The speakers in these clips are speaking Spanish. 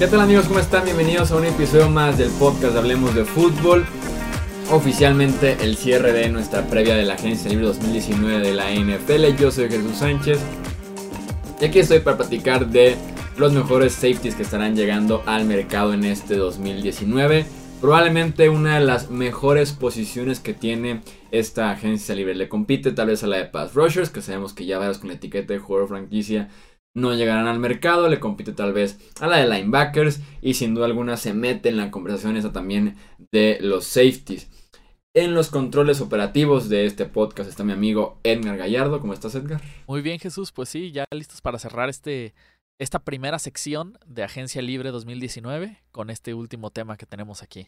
¿Qué tal amigos? ¿Cómo están? Bienvenidos a un episodio más del podcast Hablemos de Fútbol. Oficialmente el cierre de nuestra previa de la Agencia Libre 2019 de la NFL. Yo soy Jesús Sánchez. Y aquí estoy para platicar de los mejores safeties que estarán llegando al mercado en este 2019. Probablemente una de las mejores posiciones que tiene esta agencia libre. Le compite tal vez a la de Pass Rushers, que sabemos que ya varios con la etiqueta de jugador franquicia no llegarán al mercado, le compite tal vez a la de linebackers y sin duda alguna se mete en la conversación esa también de los safeties. En los controles operativos de este podcast está mi amigo Edgar Gallardo. ¿Cómo estás, Edgar? Muy bien, Jesús. Pues sí, ya listos para cerrar este, esta primera sección de Agencia Libre 2019 con este último tema que tenemos aquí.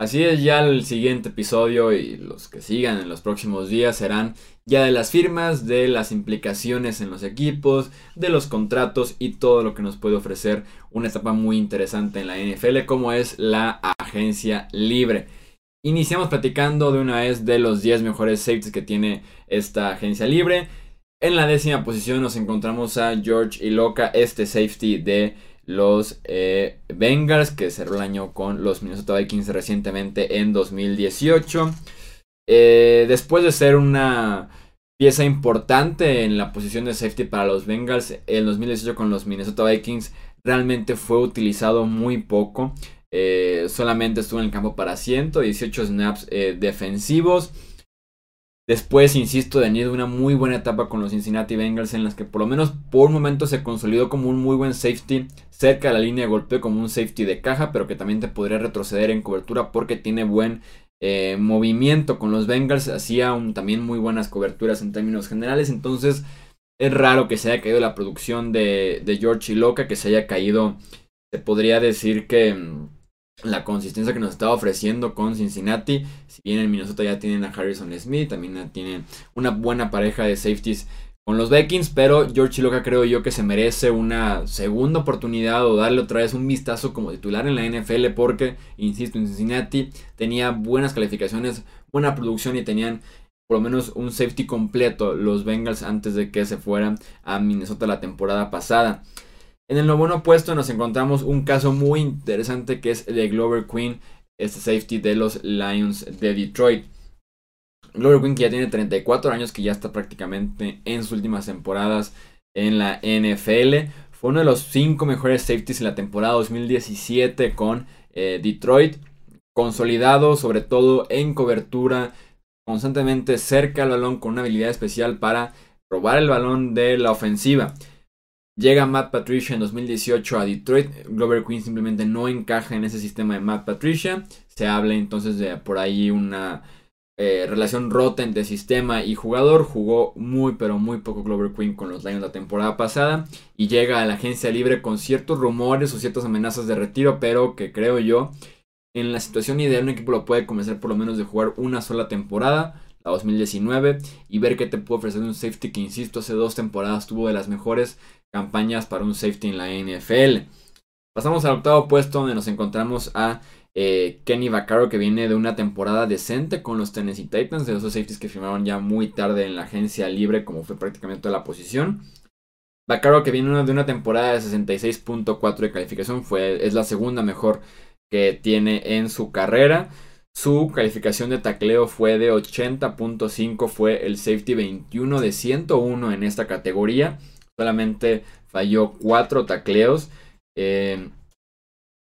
Así es, ya el siguiente episodio y los que sigan en los próximos días serán ya de las firmas, de las implicaciones en los equipos, de los contratos y todo lo que nos puede ofrecer una etapa muy interesante en la NFL como es la agencia libre. Iniciamos platicando de una vez de los 10 mejores safeties que tiene esta agencia libre. En la décima posición nos encontramos a George Iloka, este safety de los eh, Bengals, que cerró el año con los Minnesota Vikings recientemente en 2018. Eh, después de ser una pieza importante en la posición de safety para los Bengals, en 2018 con los Minnesota Vikings realmente fue utilizado muy poco. Eh, solamente estuvo en el campo para 118 snaps defensivos. Después, insisto, de una muy buena etapa con los Cincinnati Bengals en las que por lo menos por un momento se consolidó como un muy buen safety cerca de la línea de golpeo como un safety de caja, pero que también te podría retroceder en cobertura porque tiene buen eh, movimiento con los Bengals, hacía también muy buenas coberturas en términos generales, entonces es raro que se haya caído la producción de, de George Loca, que se haya caído, se podría decir que mm, la consistencia que nos estaba ofreciendo con Cincinnati. Si bien en Minnesota ya tienen a Harrison Smith, también tienen una buena pareja de safeties con los Vikings, pero George Chiloka creo yo que se merece una segunda oportunidad o darle otra vez un vistazo como titular en la NFL porque, insisto, en Cincinnati tenía buenas calificaciones, buena producción y tenían por lo menos un safety completo los Bengals antes de que se fueran a Minnesota la temporada pasada. En el noveno puesto nos encontramos un caso muy interesante que es el de Glover Queen, este safety de los Lions de Detroit. Glover Queen que ya tiene 34 años, que ya está prácticamente en sus últimas temporadas en la NFL. Fue uno de los 5 mejores safeties en la temporada 2017 con eh, Detroit. Consolidado sobre todo en cobertura, constantemente cerca al balón con una habilidad especial para robar el balón de la ofensiva. Llega Matt Patricia en 2018 a Detroit. Glover Queen simplemente no encaja en ese sistema de Matt Patricia. Se habla entonces de por ahí una eh, relación rota entre sistema y jugador. Jugó muy pero muy poco Glover Queen con los Lions la temporada pasada. Y llega a la agencia libre con ciertos rumores o ciertas amenazas de retiro. Pero que creo yo, en la situación ideal un equipo lo puede comenzar por lo menos de jugar una sola temporada la 2019 y ver qué te puede ofrecer un safety que insisto hace dos temporadas tuvo de las mejores campañas para un safety en la NFL. Pasamos al octavo puesto donde nos encontramos a eh, Kenny Vaccaro que viene de una temporada decente con los Tennessee Titans, de esos safeties que firmaron ya muy tarde en la agencia libre como fue prácticamente toda la posición. Vaccaro que viene de una temporada de 66.4 de calificación, fue, es la segunda mejor que tiene en su carrera. Su calificación de tacleo fue de 80.5, fue el safety 21 de 101 en esta categoría solamente falló cuatro tacleos. Eh,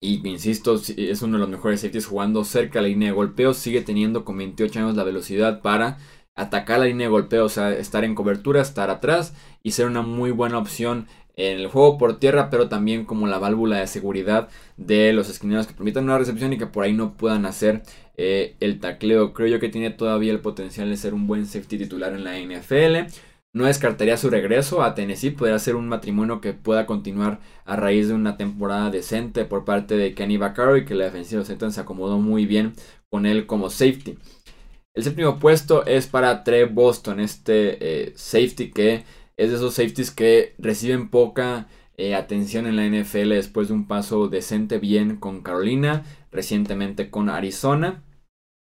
y insisto, es uno de los mejores safeties jugando cerca de la línea de golpeo. Sigue teniendo con 28 años la velocidad para atacar la línea de golpeo, o sea, estar en cobertura, estar atrás y ser una muy buena opción en el juego por tierra, pero también como la válvula de seguridad de los esquineros que permitan una recepción y que por ahí no puedan hacer eh, el tacleo. Creo yo que tiene todavía el potencial de ser un buen safety titular en la NFL. No descartaría su regreso a Tennessee, podría ser un matrimonio que pueda continuar a raíz de una temporada decente por parte de Kenny Vaccaro y que la defensiva de se acomodó muy bien con él como safety. El séptimo puesto es para Trey Boston, este eh, safety que es de esos safeties que reciben poca eh, atención en la NFL después de un paso decente bien con Carolina, recientemente con Arizona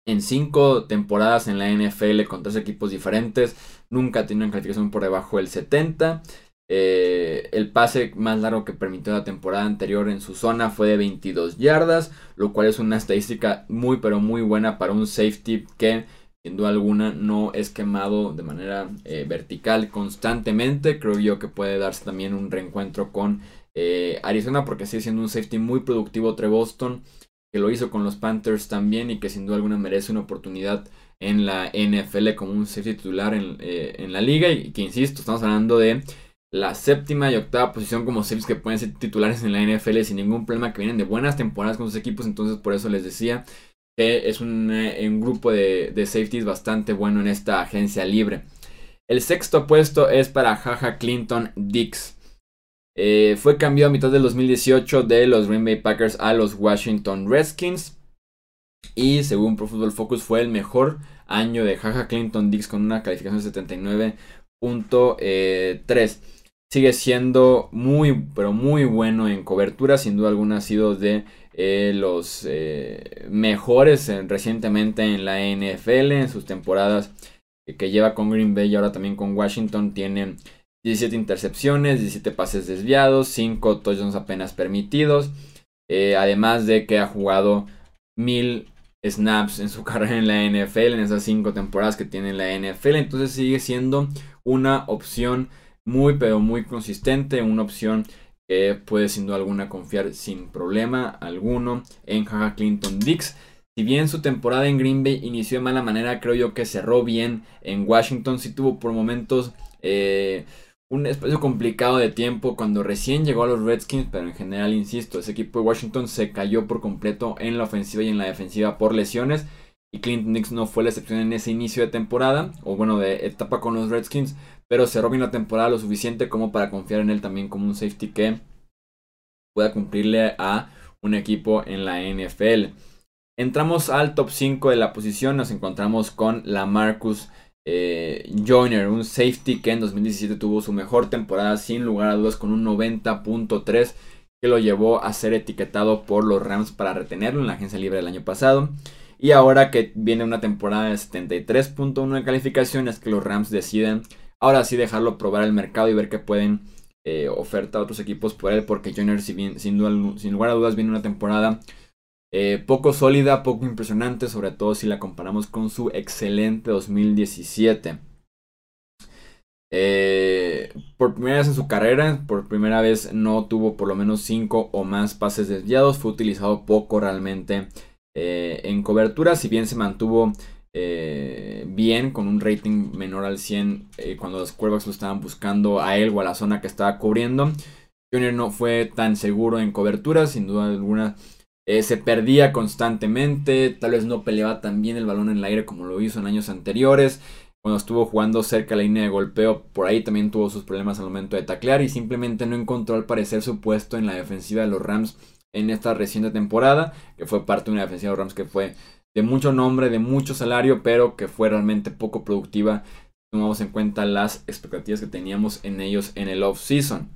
en cinco temporadas en la NFL con tres equipos diferentes. Nunca tiene una calificación por debajo del 70. Eh, el pase más largo que permitió la temporada anterior en su zona fue de 22 yardas, lo cual es una estadística muy pero muy buena para un safety que sin duda alguna no es quemado de manera eh, vertical constantemente. Creo yo que puede darse también un reencuentro con eh, Arizona porque sigue siendo un safety muy productivo entre Boston, que lo hizo con los Panthers también y que sin duda alguna merece una oportunidad en la NFL como un safety titular en, en la liga y que insisto, estamos hablando de la séptima y octava posición como safeties que pueden ser titulares en la NFL sin ningún problema, que vienen de buenas temporadas con sus equipos. Entonces, por eso les decía que es un, eh, grupo de, safeties bastante bueno en esta agencia libre. El sexto puesto es para Jaja Clinton Dix. Eh, fue cambiado a mitad del 2018 de los Green Bay Packers a los Washington Redskins. Y según Pro Football Focus fue el mejor año de Jaja Clinton Dix con una calificación de 79.3 sigue siendo muy, pero muy bueno en cobertura. Sin duda alguna ha sido de eh, los eh, mejores recientemente en la NFL. En sus temporadas que lleva con Green Bay y ahora también con Washington. Tiene 17 intercepciones, 17 pases desviados, 5 touchdowns apenas permitidos. Eh, además de que ha jugado mil snaps en su carrera en la NFL, en esas 5 temporadas que tiene en la NFL. Entonces sigue siendo una opción muy pero muy consistente, una opción que puede sin duda alguna confiar sin problema alguno en Jaja Clinton Dix. Si bien su temporada en Green Bay inició de mala manera, creo yo que cerró bien en Washington. Sí tuvo por momentos eh, un espacio complicado de tiempo cuando recién llegó a los Redskins, pero en general, insisto, ese equipo de Washington se cayó por completo en la ofensiva y en la defensiva por lesiones. Y Clinton Dix no fue la excepción en ese inicio de temporada, o bueno, de etapa con los Redskins, pero cerró bien la temporada lo suficiente como para confiar en él también como un safety que pueda cumplirle a un equipo en la NFL. Entramos al top 5 de la posición, nos encontramos con la Marcus eh, Joyner, un safety que en 2017 tuvo su mejor temporada sin lugar a dudas con un 90.3 que lo llevó a ser etiquetado por los Rams para retenerlo en la agencia libre del año pasado. Y ahora que viene una temporada de 73.1 de calificación es que los Rams deciden Ahora sí dejarlo probar el mercado y ver qué pueden eh, ofertar a otros equipos por él. Porque Joyner, si bien, sin, lugar a dudas, viene una temporada eh, poco sólida, poco impresionante. Sobre todo si la comparamos con su excelente 2017. Eh, por primera vez en su carrera, por primera vez no tuvo por lo menos 5 o más pases desviados. Fue utilizado poco realmente en cobertura. Si bien se mantuvo eh, bien, con un rating menor al 100 eh, cuando los cuervos lo estaban buscando a él o a la zona que estaba cubriendo. Junior no fue tan seguro en cobertura, sin duda alguna. Eh, se perdía constantemente, tal vez no peleaba tan bien el balón en el aire como lo hizo en años anteriores. Cuando estuvo jugando cerca de la línea de golpeo, por ahí también tuvo sus problemas al momento de taclear y simplemente no encontró al parecer su puesto en la defensiva de los Rams en esta reciente temporada, que fue parte de una defensiva de los Rams que fue de mucho nombre, de mucho salario, pero que fue realmente poco productiva. Tomamos en cuenta las expectativas que teníamos en ellos en el off-season.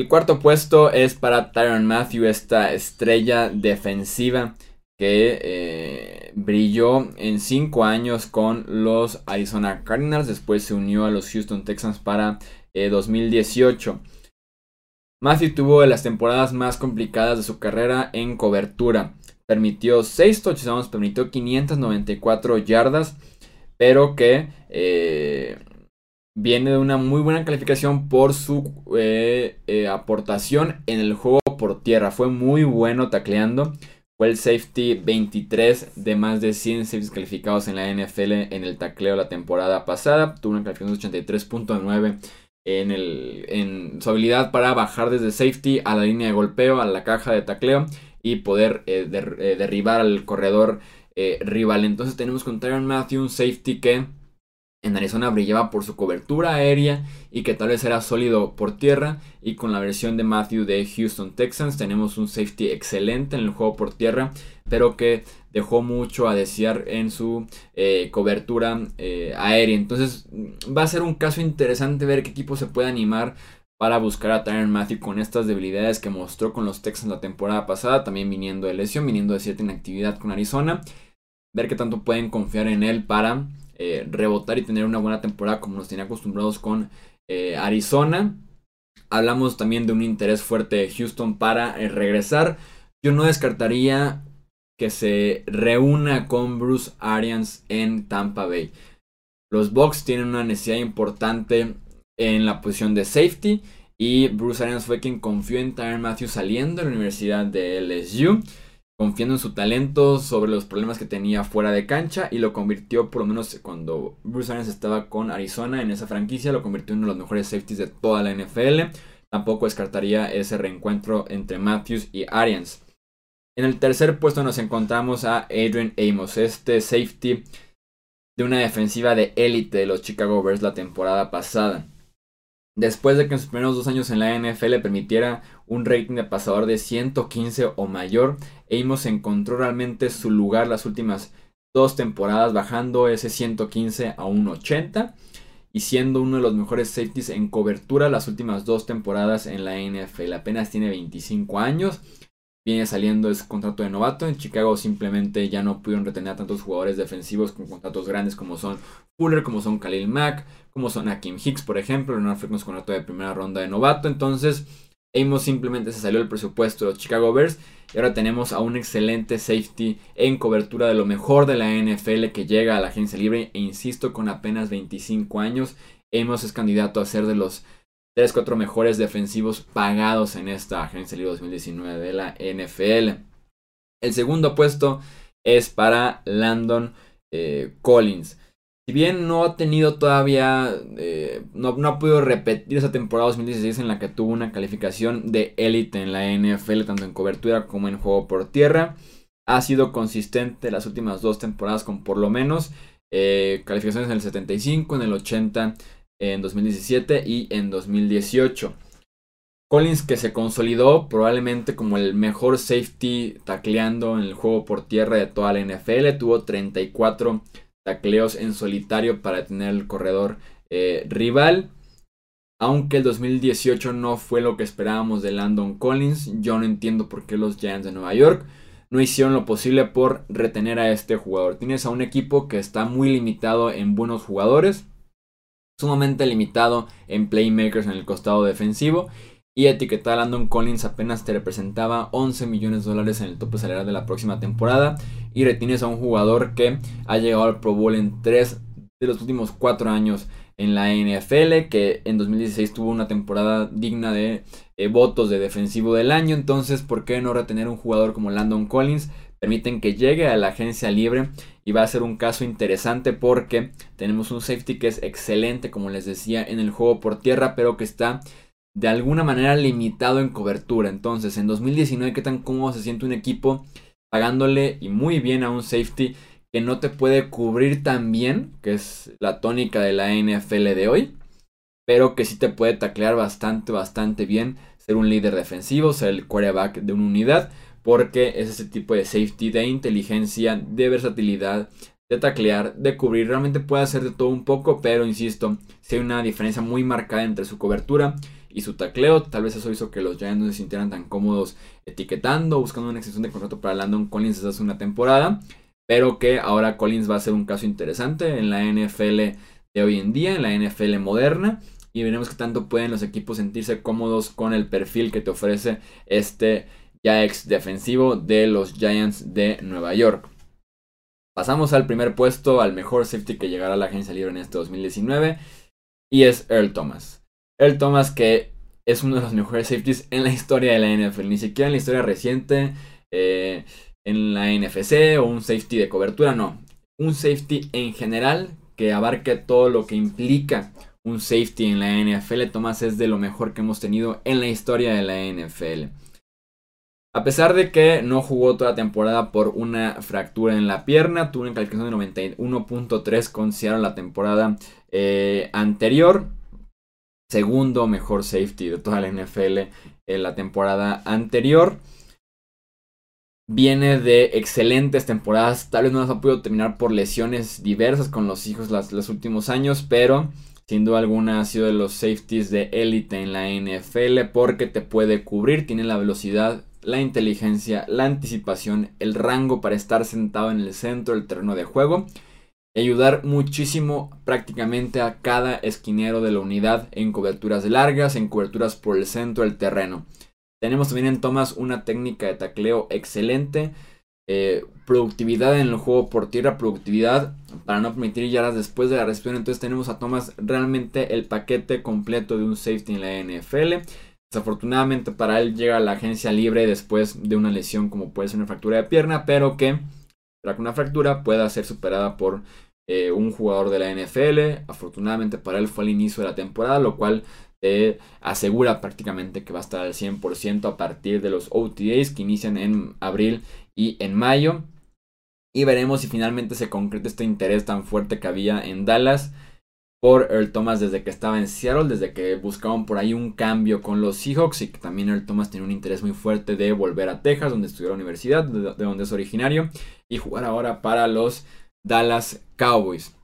El cuarto puesto es para Tyron Matthew, esta estrella defensiva que eh, brilló en 5 años con los Arizona Cardinals. Después se unió a los Houston Texans para 2018. Eh, Matthew tuvo de las temporadas más complicadas de su carrera en cobertura permitió 6 touchdowns, permitió 594 yardas, pero que eh, viene de una muy buena calificación por su eh, eh, aportación en el juego por tierra. Fue muy bueno tacleando. Fue el safety 23 de más de 100 safeties calificados en la NFL en el tacleo la temporada pasada. Tuvo una calificación de 83.9 en, en su habilidad para bajar desde safety a la línea de golpeo, a la caja de tacleo y poder eh, derribar al corredor rival. Entonces tenemos con Tyron Matthew un safety que en Arizona brillaba por su cobertura aérea y que tal vez era sólido por tierra. Y con la versión de Matthew de Houston Texans tenemos un safety excelente en el juego por tierra, pero que dejó mucho a desear en su cobertura aérea. Entonces va a ser un caso interesante ver qué equipo se puede animar para buscar a Tyron Matthew con estas debilidades que mostró con los Texans la temporada pasada, también viniendo de lesión, viniendo de cierta inactividad con Arizona. Ver qué tanto pueden confiar en él para eh, rebotar y tener una buena temporada como nos tenía acostumbrados con eh, Arizona. Hablamos también de un interés fuerte de Houston para regresar. Yo no descartaría que se reúna con Bruce Arians en Tampa Bay. Los Bucks tienen una necesidad importante en la posición de safety y Bruce Arians fue quien confió en Tyron Matthews saliendo de la Universidad de LSU, confiando en su talento sobre los problemas que tenía fuera de cancha y lo convirtió, por lo menos cuando Bruce Arians estaba con Arizona en esa franquicia, lo convirtió en uno de los mejores safeties de toda la NFL. Tampoco descartaría ese reencuentro entre Matthews y Arians. En el tercer puesto nos encontramos a Adrian Amos, este safety de una defensiva de élite de los Chicago Bears la temporada pasada. Después de que en sus primeros dos años en la NFL permitiera un rating de pasador de 115 o mayor, Amos encontró realmente su lugar las últimas dos temporadas, bajando ese 115 a un 80 y siendo uno de los mejores safeties en cobertura las últimas dos temporadas en la NFL. Apenas tiene 25 años viene saliendo ese contrato de novato. En Chicago simplemente ya no pudieron retener a tantos jugadores defensivos con contratos grandes como son Fuller, como son Khalil Mack, como son Akim Hicks, por ejemplo. No fue con su contrato de primera ronda de novato. Entonces, Amos simplemente se salió del presupuesto de los Chicago Bears. Y ahora tenemos a un excelente safety en cobertura de lo mejor de la NFL que llega a la agencia libre. E insisto, con apenas 25 años, Amos es candidato a ser de los 3, 4 mejores defensivos pagados en esta agencia libre 2019 de la NFL. El segundo puesto es para Landon eh, Collins. Si bien no ha tenido todavía, eh, no, ha podido repetir esa temporada 2016 en la que tuvo una calificación de élite en la NFL, tanto en cobertura como en juego por tierra, ha sido consistente las últimas dos temporadas con por lo menos eh, calificaciones en el 75, en el 80 en 2017 y en 2018. Collins que se consolidó probablemente como el mejor safety tacleando en el juego por tierra de toda la NFL. Tuvo 34 tacleos en solitario para tener el corredor eh, rival. Aunque el 2018 no fue lo que esperábamos de Landon Collins, yo no entiendo por qué los Giants de Nueva York no hicieron lo posible por retener a este jugador. Tienes a un equipo que está muy limitado en buenos jugadores sumamente limitado en playmakers en el costado defensivo. Y etiquetar a Landon Collins apenas te representaba 11 millones de dólares en el tope salarial de la próxima temporada. Y retienes a un jugador que ha llegado al Pro Bowl en 3 de los últimos 4 años en la NFL. Que en 2016 tuvo una temporada digna de eh, votos de defensivo del año. Entonces, ¿por qué no retener un jugador como Landon Collins? Permiten que llegue a la agencia libre y va a ser un caso interesante porque tenemos un safety que es excelente, como les decía, en el juego por tierra, pero que está de alguna manera limitado en cobertura. Entonces, en 2019, ¿qué tan cómodo se siente un equipo pagándole y muy bien a un safety que no te puede cubrir tan bien, que es la tónica de la NFL de hoy, pero que sí te puede taclear bastante, bastante bien, ser un líder defensivo, ser el quarterback de una unidad porque es ese tipo de safety, de inteligencia, de versatilidad, de taclear, de cubrir. Realmente puede hacer de todo un poco, pero insisto, si hay una diferencia muy marcada entre su cobertura y su tacleo. Tal vez eso hizo que los Giants no se sintieran tan cómodos etiquetando, buscando una extensión de contrato para Landon Collins hace una temporada. Pero que ahora Collins va a ser un caso interesante en la NFL de hoy en día, en la NFL moderna. Y veremos qué tanto pueden los equipos sentirse cómodos con el perfil que te ofrece este ya ex defensivo de los Giants de Nueva York. Pasamos al primer puesto, al mejor safety que llegará a la agencia libre en este 2019, y es Earl Thomas. Earl Thomas que es uno de los mejores safeties en la historia de la NFL, ni siquiera en la historia reciente, eh, en la NFC o un safety de cobertura, no. Un safety en general que abarque todo lo que implica un safety en la NFL. Thomas es de lo mejor que hemos tenido en la historia de la NFL. A pesar de que no jugó toda la temporada por una fractura en la pierna, tuvo una calificación de 91.3 con Seattle la temporada eh, anterior. Segundo mejor safety de toda la NFL en la temporada anterior. Viene de excelentes temporadas. Tal vez no las ha podido terminar por lesiones diversas con los hijos los últimos años, pero sin duda alguna ha sido de los safeties de élite en la NFL porque te puede cubrir, tiene la velocidad la inteligencia, la anticipación, el rango para estar sentado en el centro del terreno de juego ayudar muchísimo prácticamente a cada esquinero de la unidad en coberturas largas, en coberturas por el centro del terreno. Tenemos también en Thomas una técnica de tacleo excelente. Eh, productividad en el juego por tierra, productividad para no permitir yardas después de la recepción. Entonces tenemos a Thomas realmente el paquete completo de un safety en la NFL. Desafortunadamente para él llega a la agencia libre después de una lesión como puede ser una fractura de pierna, pero que para que una fractura pueda ser superada por eh, un jugador de la NFL. Afortunadamente para él fue al inicio de la temporada, lo cual te asegura prácticamente que va a estar al 100% a partir de los OTAs que inician en abril y en mayo. Y veremos si finalmente se concreta este interés tan fuerte que había en Dallas por Earl Thomas desde que estaba en Seattle, desde que buscaban por ahí un cambio con los Seahawks y que también Earl Thomas tiene un interés muy fuerte de volver a Texas, donde estudió la universidad, de, donde es originario, y jugar ahora para los Dallas Cowboys.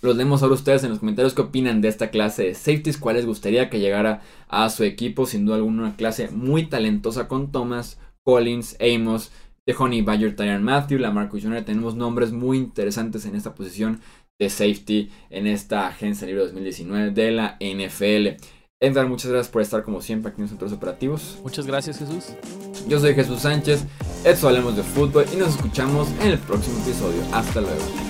Los leemos ahora ustedes en los comentarios qué opinan de esta clase de safeties, cuál les gustaría que llegara a su equipo, sin duda alguna una clase muy talentosa con Thomas, Collins, Amos, de Honey Badger, Tyron Matthew, Lamarcus Jr. Tenemos nombres muy interesantes en esta posición de safety en esta agencia libre 2019 de la NFL. Edgar, muchas gracias por estar como siempre aquí en los centros operativos. Muchas gracias, Jesús. Yo soy Jesús Sánchez, esto hablemos de fútbol y nos escuchamos en el próximo episodio. Hasta luego.